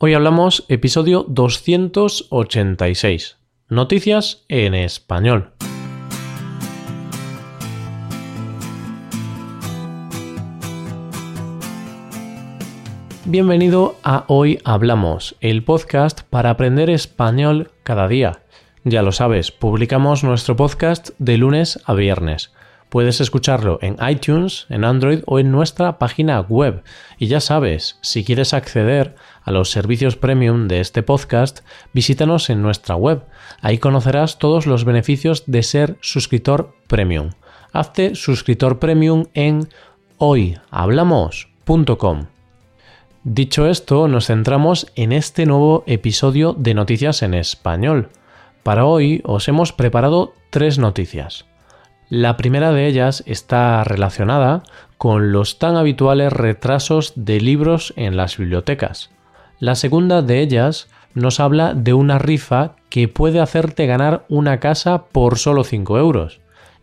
Hoy hablamos episodio 286. Noticias en español. Bienvenido a Hoy Hablamos, el podcast para aprender español cada día. Ya lo sabes, publicamos nuestro podcast de lunes a viernes. Puedes escucharlo en iTunes, en Android o en nuestra página web. Y ya sabes, si quieres acceder a los servicios premium de este podcast, visítanos en nuestra web. Ahí conocerás todos los beneficios de ser suscriptor premium. Hazte suscriptor premium en hoyhablamos.com. Dicho esto, nos centramos en este nuevo episodio de Noticias en Español. Para hoy os hemos preparado tres noticias. La primera de ellas está relacionada con los tan habituales retrasos de libros en las bibliotecas. La segunda de ellas nos habla de una rifa que puede hacerte ganar una casa por solo 5 euros.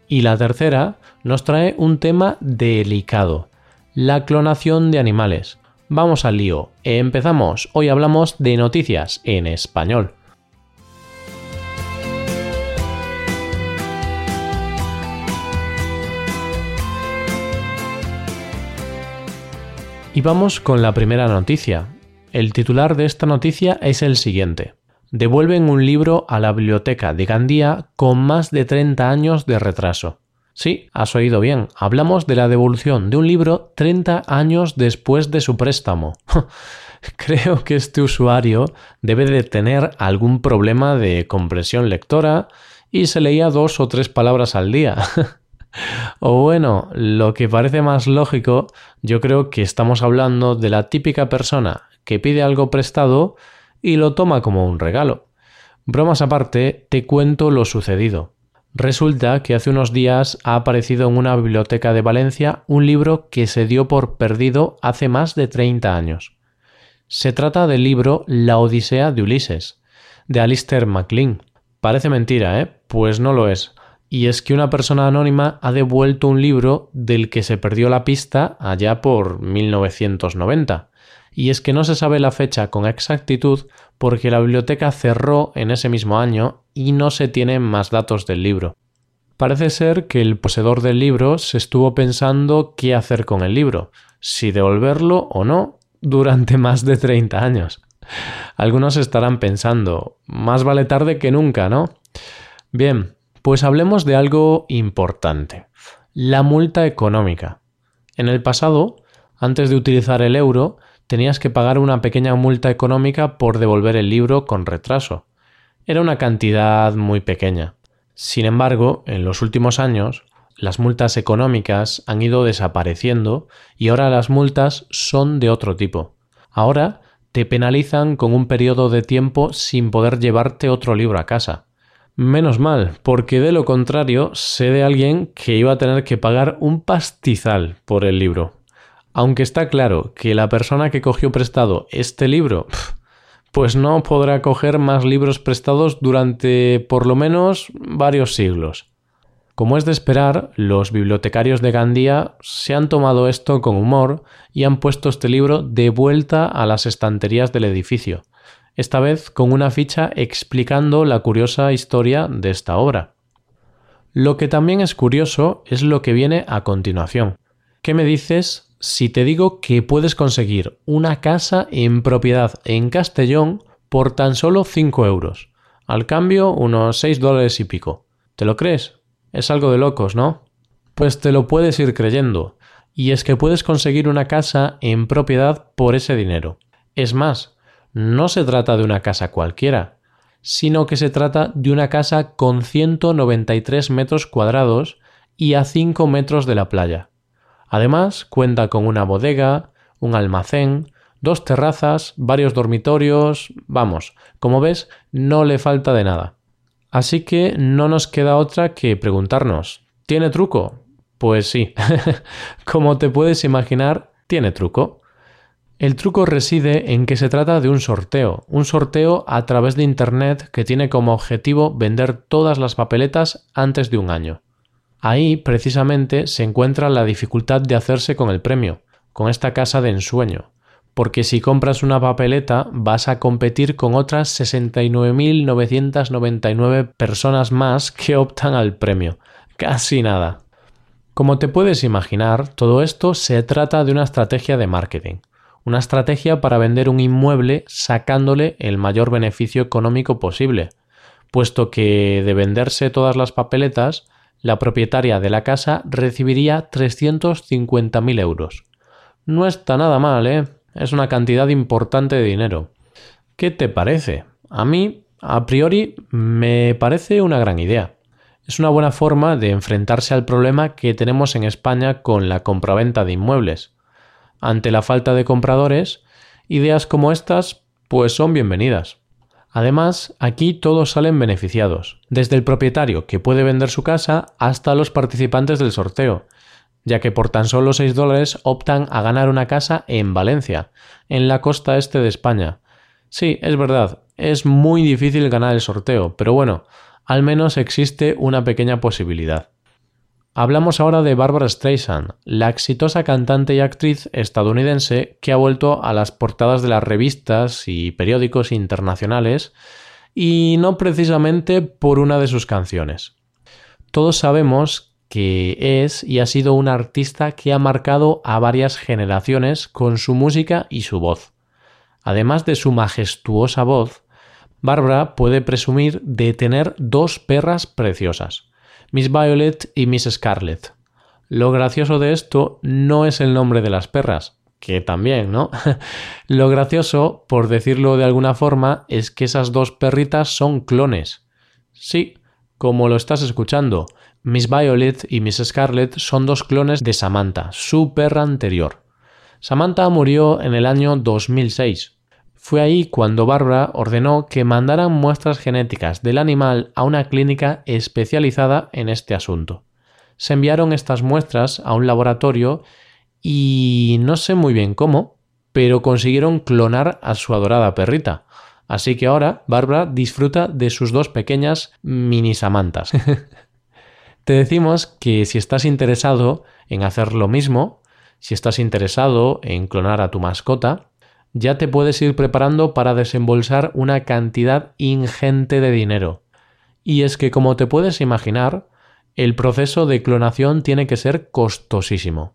Y la tercera nos trae un tema delicado, la clonación de animales. Vamos al lío. Empezamos. Hoy hablamos de noticias en español. Y vamos con la primera noticia. El titular de esta noticia es el siguiente. Devuelven un libro a la biblioteca de Gandía con más de 30 años de retraso. Sí, has oído bien. Hablamos de la devolución de un libro 30 años después de su préstamo. Creo que este usuario debe de tener algún problema de compresión lectora y se leía dos o tres palabras al día. O bueno, lo que parece más lógico, yo creo que estamos hablando de la típica persona que pide algo prestado y lo toma como un regalo. Bromas aparte, te cuento lo sucedido. Resulta que hace unos días ha aparecido en una biblioteca de Valencia un libro que se dio por perdido hace más de 30 años. Se trata del libro La Odisea de Ulises, de Alistair MacLean. Parece mentira, ¿eh? Pues no lo es y es que una persona anónima ha devuelto un libro del que se perdió la pista allá por 1990. Y es que no se sabe la fecha con exactitud porque la biblioteca cerró en ese mismo año y no se tienen más datos del libro. Parece ser que el poseedor del libro se estuvo pensando qué hacer con el libro, si devolverlo o no, durante más de 30 años. Algunos estarán pensando, más vale tarde que nunca, ¿no? Bien, pues hablemos de algo importante, la multa económica. En el pasado, antes de utilizar el euro, tenías que pagar una pequeña multa económica por devolver el libro con retraso. Era una cantidad muy pequeña. Sin embargo, en los últimos años, las multas económicas han ido desapareciendo y ahora las multas son de otro tipo. Ahora te penalizan con un periodo de tiempo sin poder llevarte otro libro a casa. Menos mal, porque de lo contrario sé de alguien que iba a tener que pagar un pastizal por el libro. Aunque está claro que la persona que cogió prestado este libro, pues no podrá coger más libros prestados durante por lo menos varios siglos. Como es de esperar, los bibliotecarios de Gandía se han tomado esto con humor y han puesto este libro de vuelta a las estanterías del edificio, esta vez con una ficha explicando la curiosa historia de esta obra. Lo que también es curioso es lo que viene a continuación. ¿Qué me dices si te digo que puedes conseguir una casa en propiedad en Castellón por tan solo 5 euros? Al cambio, unos 6 dólares y pico. ¿Te lo crees? Es algo de locos, ¿no? Pues te lo puedes ir creyendo. Y es que puedes conseguir una casa en propiedad por ese dinero. Es más, no se trata de una casa cualquiera, sino que se trata de una casa con 193 metros cuadrados y a 5 metros de la playa. Además, cuenta con una bodega, un almacén, dos terrazas, varios dormitorios, vamos, como ves, no le falta de nada. Así que no nos queda otra que preguntarnos, ¿tiene truco? Pues sí, como te puedes imaginar, tiene truco. El truco reside en que se trata de un sorteo, un sorteo a través de Internet que tiene como objetivo vender todas las papeletas antes de un año. Ahí, precisamente, se encuentra la dificultad de hacerse con el premio, con esta casa de ensueño, porque si compras una papeleta vas a competir con otras 69.999 personas más que optan al premio. Casi nada. Como te puedes imaginar, todo esto se trata de una estrategia de marketing, una estrategia para vender un inmueble sacándole el mayor beneficio económico posible, puesto que de venderse todas las papeletas, la propietaria de la casa recibiría 350.000 euros. No está nada mal, ¿eh? Es una cantidad importante de dinero. ¿Qué te parece? A mí, a priori, me parece una gran idea. Es una buena forma de enfrentarse al problema que tenemos en España con la compraventa de inmuebles. Ante la falta de compradores, ideas como estas pues son bienvenidas. Además, aquí todos salen beneficiados, desde el propietario que puede vender su casa hasta los participantes del sorteo, ya que por tan solo 6 dólares optan a ganar una casa en Valencia, en la costa este de España. Sí, es verdad, es muy difícil ganar el sorteo, pero bueno, al menos existe una pequeña posibilidad. Hablamos ahora de Barbara Streisand, la exitosa cantante y actriz estadounidense que ha vuelto a las portadas de las revistas y periódicos internacionales y no precisamente por una de sus canciones. Todos sabemos que es y ha sido un artista que ha marcado a varias generaciones con su música y su voz. Además de su majestuosa voz, Barbara puede presumir de tener dos perras preciosas, Miss Violet y Miss Scarlet. Lo gracioso de esto no es el nombre de las perras, que también, ¿no? Lo gracioso, por decirlo de alguna forma, es que esas dos perritas son clones. Sí, como lo estás escuchando, Miss Violet y Miss Scarlet son dos clones de Samantha, su perra anterior. Samantha murió en el año 2006. Fue ahí cuando Barbara ordenó que mandaran muestras genéticas del animal a una clínica especializada en este asunto. Se enviaron estas muestras a un laboratorio y no sé muy bien cómo, pero consiguieron clonar a su adorada perrita. Así que ahora Barbara disfruta de sus dos pequeñas mini Samantas. Te decimos que si estás interesado en hacer lo mismo, si estás interesado en clonar a tu mascota, ya te puedes ir preparando para desembolsar una cantidad ingente de dinero. Y es que, como te puedes imaginar, el proceso de clonación tiene que ser costosísimo.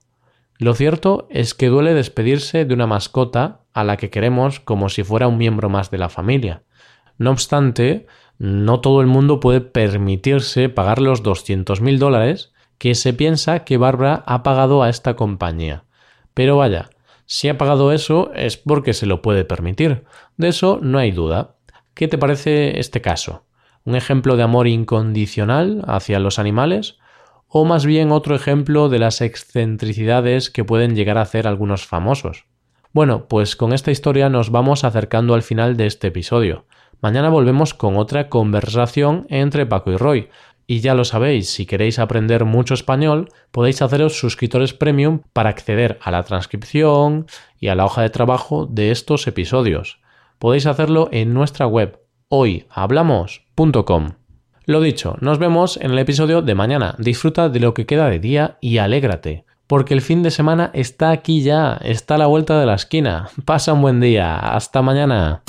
Lo cierto es que duele despedirse de una mascota a la que queremos como si fuera un miembro más de la familia. No obstante, no todo el mundo puede permitirse pagar los 200.000 dólares que se piensa que Barbara ha pagado a esta compañía. Pero vaya, si ha pagado eso es porque se lo puede permitir. De eso no hay duda. ¿Qué te parece este caso? ¿Un ejemplo de amor incondicional hacia los animales? ¿O más bien otro ejemplo de las excentricidades que pueden llegar a hacer algunos famosos? Bueno, pues con esta historia nos vamos acercando al final de este episodio. Mañana volvemos con otra conversación entre Paco y Roy. Y ya lo sabéis, si queréis aprender mucho español, podéis haceros suscriptores premium para acceder a la transcripción y a la hoja de trabajo de estos episodios. Podéis hacerlo en nuestra web hoyhablamos.com. Lo dicho, nos vemos en el episodio de mañana. Disfruta de lo que queda de día y alégrate, porque el fin de semana está aquí ya, está a la vuelta de la esquina. Pasa un buen día. Hasta mañana.